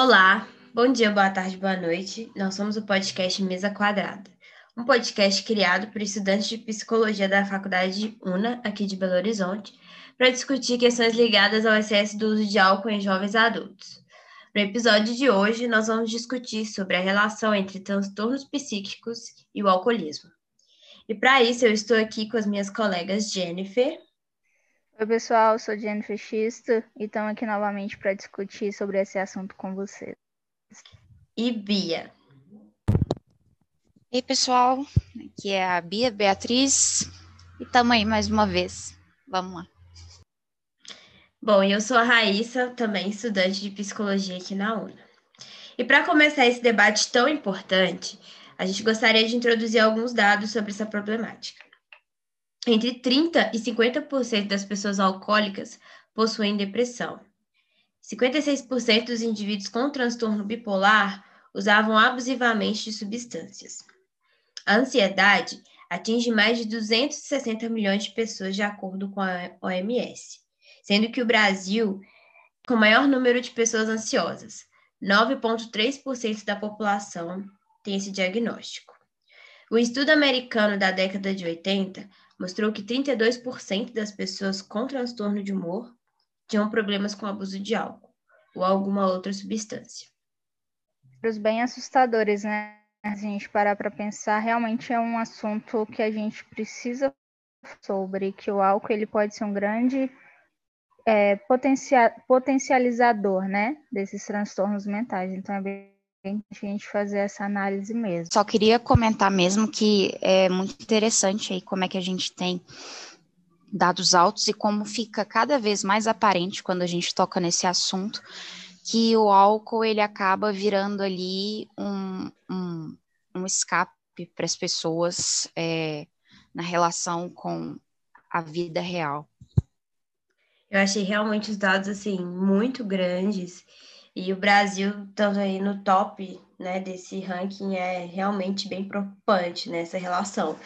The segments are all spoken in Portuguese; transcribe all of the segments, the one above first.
Olá, bom dia, boa tarde, boa noite. Nós somos o podcast Mesa Quadrada, um podcast criado por estudantes de psicologia da Faculdade UNA, aqui de Belo Horizonte, para discutir questões ligadas ao excesso do uso de álcool em jovens adultos. No episódio de hoje, nós vamos discutir sobre a relação entre transtornos psíquicos e o alcoolismo. E para isso, eu estou aqui com as minhas colegas Jennifer. Oi, pessoal, eu sou Jennifer Xisto e estamos aqui novamente para discutir sobre esse assunto com vocês. E Bia. Ei, pessoal, aqui é a Bia Beatriz e estamos aí mais uma vez. Vamos lá. Bom, eu sou a Raíssa, também estudante de psicologia aqui na UNA. E para começar esse debate tão importante, a gente gostaria de introduzir alguns dados sobre essa problemática. Entre 30% e 50% das pessoas alcoólicas possuem depressão. 56% dos indivíduos com transtorno bipolar usavam abusivamente de substâncias. A ansiedade atinge mais de 260 milhões de pessoas, de acordo com a OMS, sendo que o Brasil, com o maior número de pessoas ansiosas, 9,3% da população tem esse diagnóstico. O estudo americano da década de 80 mostrou que 32% das pessoas com transtorno de humor tinham problemas com abuso de álcool ou alguma outra substância. Os bem assustadores, né? A gente parar para pensar, realmente é um assunto que a gente precisa sobre que o álcool ele pode ser um grande é, potencializador, né, desses transtornos mentais. Então é bem a gente fazer essa análise mesmo. Só queria comentar mesmo que é muito interessante aí como é que a gente tem dados altos e como fica cada vez mais aparente quando a gente toca nesse assunto que o álcool ele acaba virando ali um, um, um escape para as pessoas é, na relação com a vida real. Eu achei realmente os dados assim muito grandes e o Brasil estando aí no top né, desse ranking é realmente bem preocupante nessa né, relação.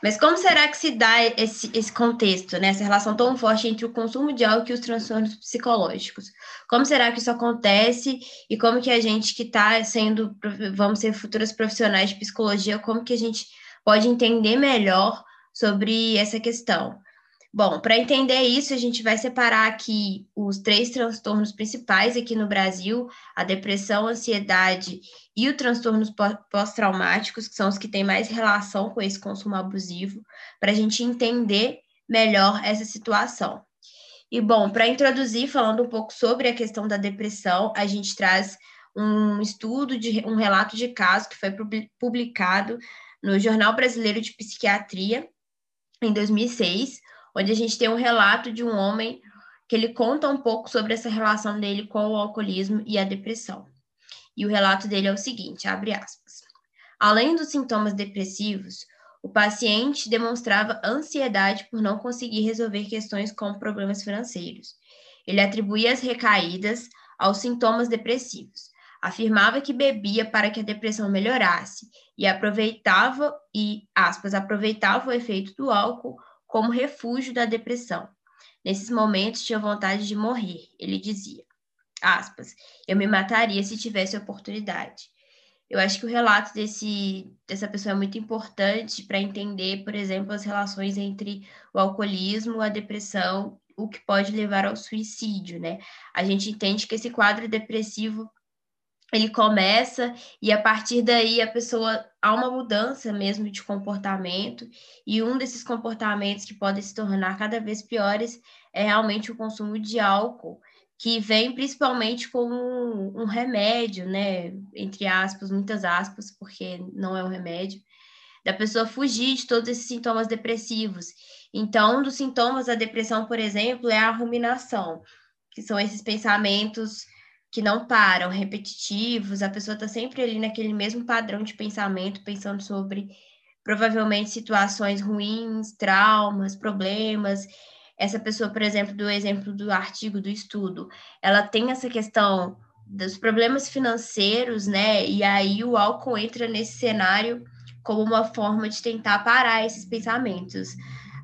Mas como será que se dá esse, esse contexto, né, essa relação tão forte entre o consumo de álcool e os transtornos psicológicos? Como será que isso acontece e como que a gente que está sendo, vamos ser futuras profissionais de psicologia, como que a gente pode entender melhor sobre essa questão? Bom, para entender isso, a gente vai separar aqui os três transtornos principais aqui no Brasil: a depressão, a ansiedade e os transtornos pós-traumáticos, que são os que têm mais relação com esse consumo abusivo, para a gente entender melhor essa situação. E bom, para introduzir, falando um pouco sobre a questão da depressão, a gente traz um estudo de um relato de caso que foi publicado no Jornal Brasileiro de Psiquiatria em 2006 onde a gente tem um relato de um homem que ele conta um pouco sobre essa relação dele com o alcoolismo e a depressão. E o relato dele é o seguinte, abre aspas. Além dos sintomas depressivos, o paciente demonstrava ansiedade por não conseguir resolver questões como problemas financeiros. Ele atribuía as recaídas aos sintomas depressivos. Afirmava que bebia para que a depressão melhorasse e aproveitava e aspas aproveitava o efeito do álcool como refúgio da depressão. Nesses momentos tinha vontade de morrer, ele dizia. Aspas, eu me mataria se tivesse oportunidade. Eu acho que o relato desse, dessa pessoa é muito importante para entender, por exemplo, as relações entre o alcoolismo, a depressão, o que pode levar ao suicídio, né? A gente entende que esse quadro depressivo ele começa e a partir daí a pessoa há uma mudança mesmo de comportamento e um desses comportamentos que podem se tornar cada vez piores é realmente o consumo de álcool que vem principalmente como um, remédio, né, entre aspas, muitas aspas, porque não é um remédio, da pessoa fugir de todos esses sintomas depressivos. Então, um dos sintomas da depressão, por exemplo, é a ruminação, que são esses pensamentos que não param, repetitivos, a pessoa está sempre ali naquele mesmo padrão de pensamento, pensando sobre provavelmente situações ruins, traumas, problemas. Essa pessoa, por exemplo, do exemplo do artigo do estudo, ela tem essa questão dos problemas financeiros, né? E aí o álcool entra nesse cenário como uma forma de tentar parar esses pensamentos.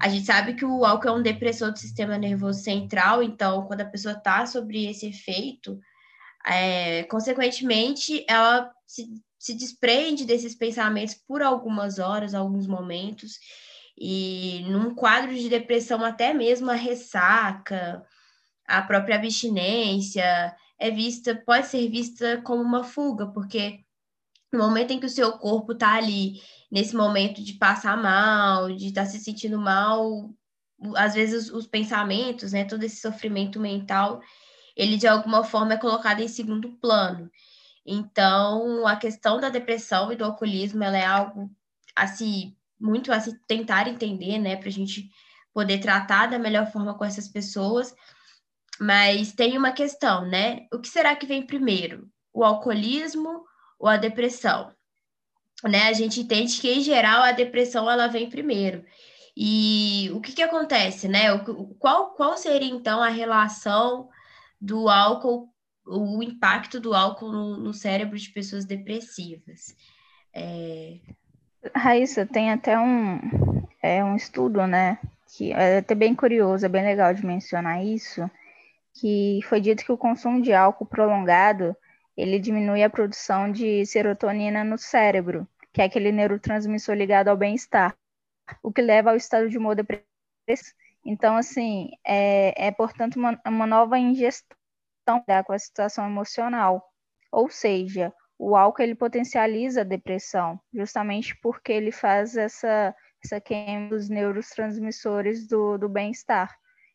A gente sabe que o álcool é um depressor do sistema nervoso central, então quando a pessoa está sobre esse efeito, É, consequentemente, ela se, se desprende desses pensamentos por algumas horas, alguns momentos, e num quadro de depressão, até mesmo a ressaca, a própria abstinência é vista, pode ser vista como uma fuga, porque no momento em que o seu corpo está ali, nesse momento de passar mal, de estar tá se sentindo mal, às vezes os pensamentos, né, todo esse sofrimento mental, ele de alguma forma é colocado em segundo plano. Então, a questão da depressão e do alcoolismo, ela é algo assim muito a se tentar entender, né, para a gente poder tratar da melhor forma com essas pessoas. Mas tem uma questão, né? O que será que vem primeiro? O alcoolismo ou a depressão? Né? A gente entende que, em geral, a depressão ela vem primeiro. E o que, que acontece, né? O, qual, qual seria, então, a relação do álcool, o impacto do álcool no, no cérebro de pessoas depressivas? É... Raíssa, tem até um, é, um estudo, né? Que é até bem curioso, é bem legal de mencionar isso, que foi dito que o consumo de álcool prolongado ele diminui a produção de serotonina no cérebro, que é aquele neurotransmissor ligado ao bem-estar o que leva ao estado de humor depressivo. Então, assim, é, é portanto uma, uma nova ingestão com a situação emocional. Ou seja, o álcool ele potencializa a depressão, justamente porque ele faz essa, essa queima dos neurotransmissores do, do bem-estar.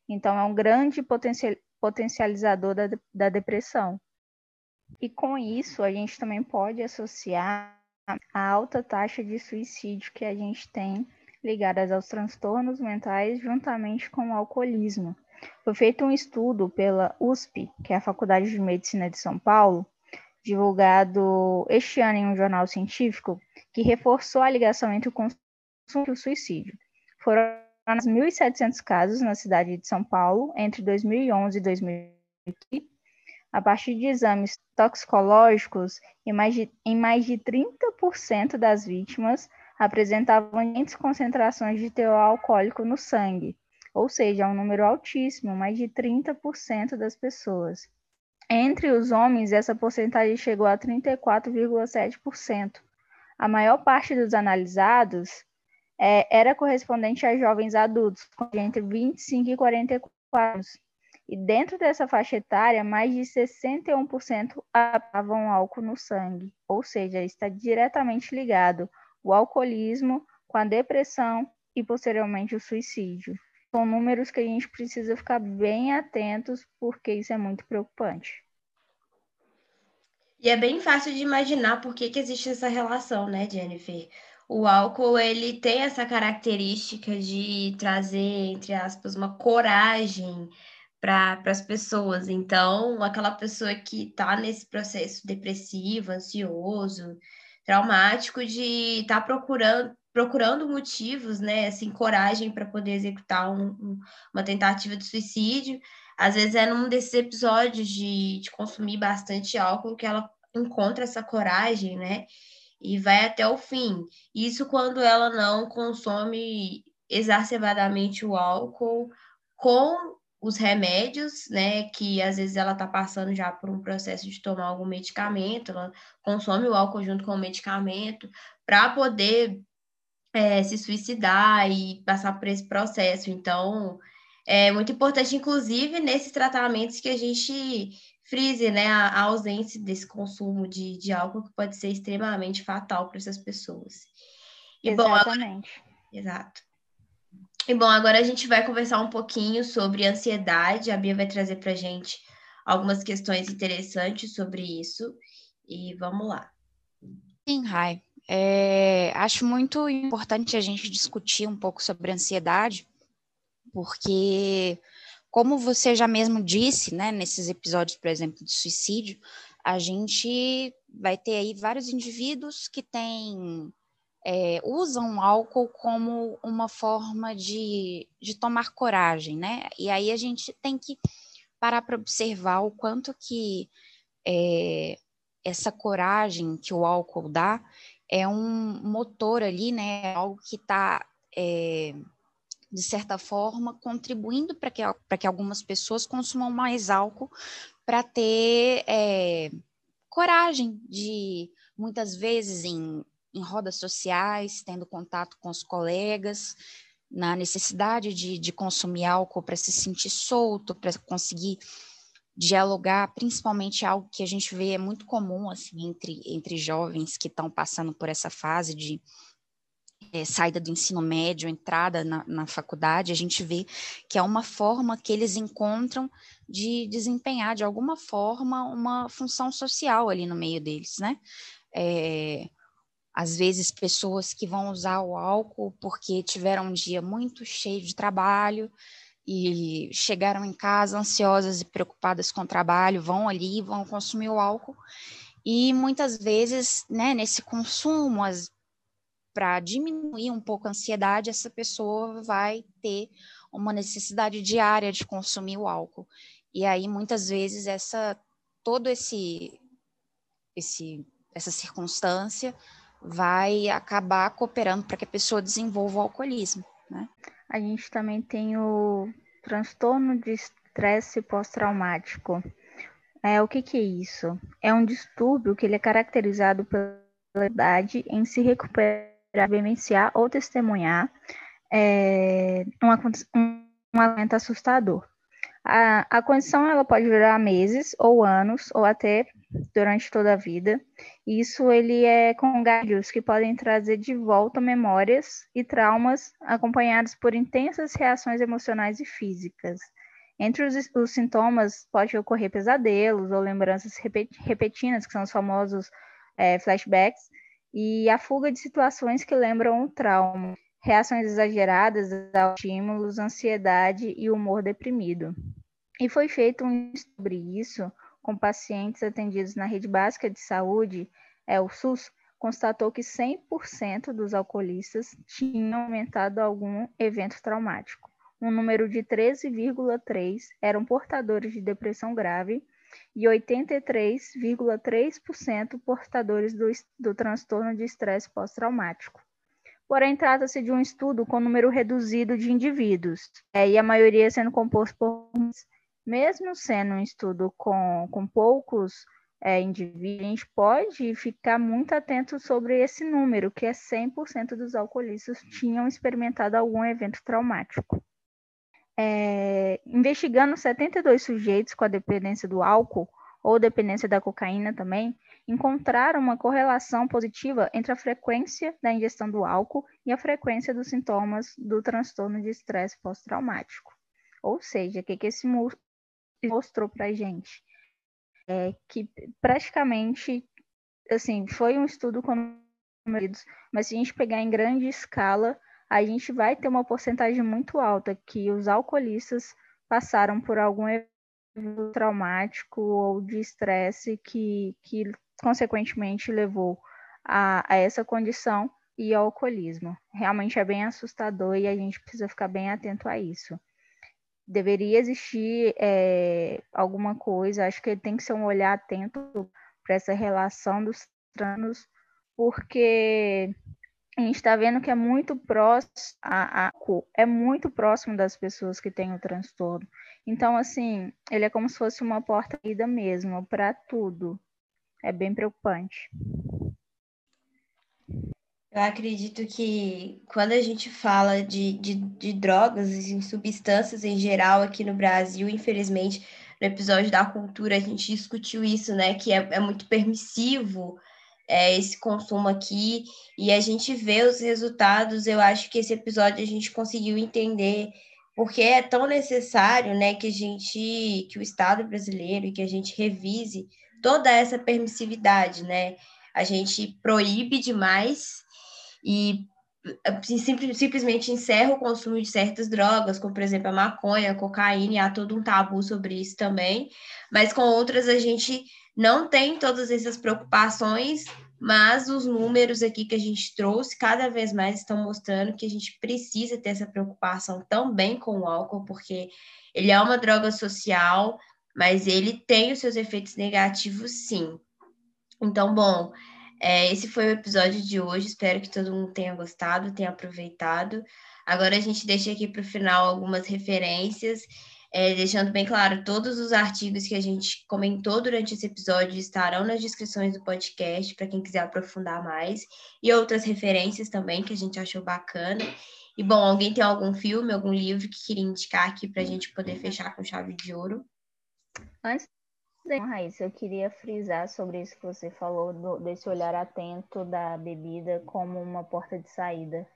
Então, é um grande potencial, potencializador da, da depressão. E com isso, a gente também pode associar a alta taxa de suicídio que a gente tem ligadas aos transtornos mentais juntamente com o alcoolismo. Foi feito um estudo pela USP, que é a Faculdade de Medicina de São Paulo, divulgado este ano em um jornal científico, que reforçou a ligação entre o consumo e o suicídio. Foram 1.700 casos na cidade de São Paulo entre 2011 e 2015, a partir de exames toxicológicos, em mais de, em mais de 30% das vítimas apresentavam grandes concentrações de teor alcoólico no sangue, ou seja, um número altíssimo, mais de 30% das pessoas. Entre os homens, essa porcentagem chegou a 34,7%. A maior parte dos analisados é, era correspondente a jovens adultos, entre 25 e 44 anos. E dentro dessa faixa etária, mais de 61% apavam álcool no sangue, ou seja, está diretamente ligado o alcoolismo, com a depressão e posteriormente o suicídio. São números que a gente precisa ficar bem atentos, porque isso é muito preocupante. E é bem fácil de imaginar por que, que existe essa relação, né, Jennifer? O álcool, ele tem essa característica de trazer, entre aspas, uma coragem para as pessoas. Então, aquela pessoa que está nesse processo depressivo, ansioso, traumático de estar tá procurando procurando motivos, né, assim, coragem para poder executar um, um, uma tentativa de suicídio. Às vezes é num desses episódios de, de consumir bastante álcool que ela encontra essa coragem, né, e vai até o fim. Isso quando ela não consome exacerbadamente o álcool com os remédios, né, que às vezes ela está passando já por um processo de tomar algum medicamento, ela consome o álcool junto com o medicamento para poder é, se suicidar e passar por esse processo. Então, é muito importante, inclusive, nesses tratamentos que a gente frise, né, a, a ausência desse consumo de, de álcool que pode ser extremamente fatal para essas pessoas. E, Exatamente. Bom, exato. E bom, agora a gente vai conversar um pouquinho sobre ansiedade. A Bia vai trazer para gente algumas questões interessantes sobre isso. E vamos lá. Sim, Rai. É, acho muito importante a gente discutir um pouco sobre ansiedade, porque, como você já mesmo disse, né, nesses episódios, por exemplo, de suicídio, a gente vai ter aí vários indivíduos que têm é, usam o álcool como uma forma de, de tomar coragem, né? E aí a gente tem que parar para observar o quanto que é, essa coragem que o álcool dá é um motor ali, né? Algo que está, é, de certa forma, contribuindo para que, que algumas pessoas consumam mais álcool para ter é, coragem de, muitas vezes, em, em rodas sociais, tendo contato com os colegas, na necessidade de, de consumir álcool para se sentir solto, para conseguir dialogar, principalmente algo que a gente vê é muito comum assim entre, entre jovens que estão passando por essa fase de é, saída do ensino médio, entrada na, na faculdade, a gente vê que é uma forma que eles encontram de desempenhar de alguma forma uma função social ali no meio deles, né? É, às vezes pessoas que vão usar o álcool porque tiveram um dia muito cheio de trabalho e chegaram em casa ansiosas e preocupadas com o trabalho, vão ali vão consumir o álcool. E muitas vezes, né, nesse consumo, para diminuir um pouco a ansiedade, essa pessoa vai ter uma necessidade diária de consumir o álcool. E aí, muitas vezes, essa todo esse, esse essa circunstância vai acabar cooperando para que a pessoa desenvolva o alcoolismo. Né? A gente também tem o transtorno de estresse pós-traumático. É, o que, que é isso? É um distúrbio que ele é caracterizado pela idade em se recuperar, vivenciar ou testemunhar é, um, um evento assustador. A, a condição ela pode durar meses ou anos ou até durante toda a vida. Isso ele é com gatilhos que podem trazer de volta memórias e traumas acompanhados por intensas reações emocionais e físicas. Entre os, os sintomas pode ocorrer pesadelos ou lembranças repetidas, que são os famosos é, flashbacks, e a fuga de situações que lembram o trauma, reações exageradas aos estímulos, ansiedade e humor deprimido. E foi feito um estudo sobre isso com pacientes atendidos na rede básica de saúde, é o SUS, constatou que 100% dos alcoolistas tinham aumentado algum evento traumático. Um número de 13,3 eram portadores de depressão grave e 83,3% portadores do, do transtorno de estresse pós-traumático. Porém, trata-se de um estudo com número reduzido de indivíduos, é, e a maioria sendo composto por mesmo sendo um estudo com, com poucos é, indivíduos, a gente pode ficar muito atento sobre esse número, que é 100% dos alcoolistas tinham experimentado algum evento traumático. É, investigando 72 sujeitos com a dependência do álcool ou dependência da cocaína também, encontraram uma correlação positiva entre a frequência da ingestão do álcool e a frequência dos sintomas do transtorno de estresse pós-traumático. Ou seja, o que, que esse mostrou para gente é que praticamente, assim, foi um estudo com números, mas se a gente pegar em grande escala, a gente vai ter uma porcentagem muito alta que os alcoolistas passaram por algum evento traumático ou de estresse que, que consequentemente levou a, a essa condição e ao alcoolismo. Realmente é bem assustador e a gente precisa ficar bem atento a isso deveria existir é, alguma coisa, acho que tem que ser um olhar atento para essa relação dos tranos, porque a gente está vendo que é muito próximo, a, a, é muito próximo das pessoas que têm o transtorno. Então, assim, ele é como se fosse uma porta-ida mesmo para tudo. É bem preocupante. Eu acredito que quando a gente fala de, de, de drogas e substâncias em geral aqui no Brasil, infelizmente, no episódio da cultura a gente discutiu isso, né? Que é, é muito permissivo é, esse consumo aqui, e a gente vê os resultados. Eu acho que esse episódio a gente conseguiu entender porque é tão necessário, né, que a gente, que o Estado brasileiro e que a gente revise toda essa permissividade, né? A gente proíbe demais e assim, simplesmente encerra o consumo de certas drogas, como por exemplo a maconha, a cocaína, e há todo um tabu sobre isso também, mas com outras a gente não tem todas essas preocupações, mas os números aqui que a gente trouxe cada vez mais estão mostrando que a gente precisa ter essa preocupação também com o álcool, porque ele é uma droga social, mas ele tem os seus efeitos negativos sim. Então, bom, é, esse foi o episódio de hoje. Espero que todo mundo tenha gostado, tenha aproveitado. Agora a gente deixa aqui para o final algumas referências. É, deixando bem claro, todos os artigos que a gente comentou durante esse episódio estarão nas descrições do podcast para quem quiser aprofundar mais e outras referências também que a gente achou bacana. E bom, alguém tem algum filme, algum livro que queria indicar aqui para a gente poder fechar com chave de ouro? Antes Raíssa, eu queria frisar sobre isso que você falou, do, desse olhar atento da bebida como uma porta de saída.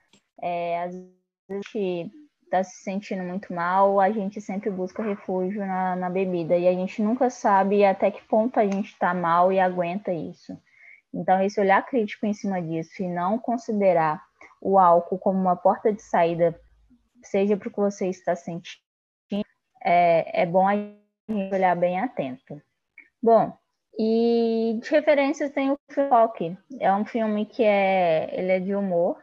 É, às vezes a gente está se sentindo muito mal, a gente sempre busca refúgio na, na bebida e a gente nunca sabe até que ponto a gente está mal e aguenta isso. Então, esse olhar crítico em cima disso e não considerar o álcool como uma porta de saída, seja para o que você está sentindo, é, é bom a gente olhar bem atento. Bom, e de referências tem o Rock. É um filme que é, ele é de humor,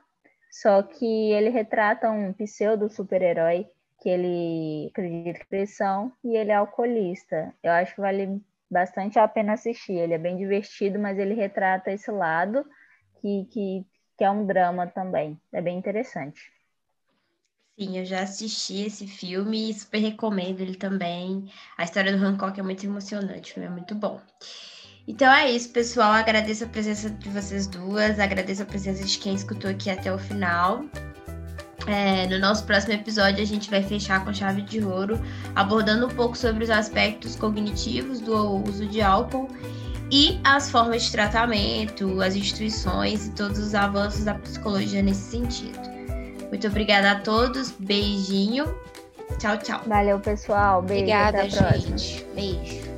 só que ele retrata um pseudo super-herói que ele acredita em pressão e ele é alcoolista. Eu acho que vale bastante a pena assistir. Ele é bem divertido, mas ele retrata esse lado que, que, que é um drama também. É bem interessante. Sim, eu já assisti esse filme e super recomendo ele também. A história do Hancock é muito emocionante, é muito bom. Então é isso, pessoal. Agradeço a presença de vocês duas, agradeço a presença de quem escutou aqui até o final. É, no nosso próximo episódio, a gente vai fechar com chave de ouro, abordando um pouco sobre os aspectos cognitivos do uso de álcool e as formas de tratamento, as instituições e todos os avanços da psicologia nesse sentido. Muito obrigada a todos, beijinho, tchau, tchau. Valeu, pessoal, beijo. Obrigada, gente. Beijo.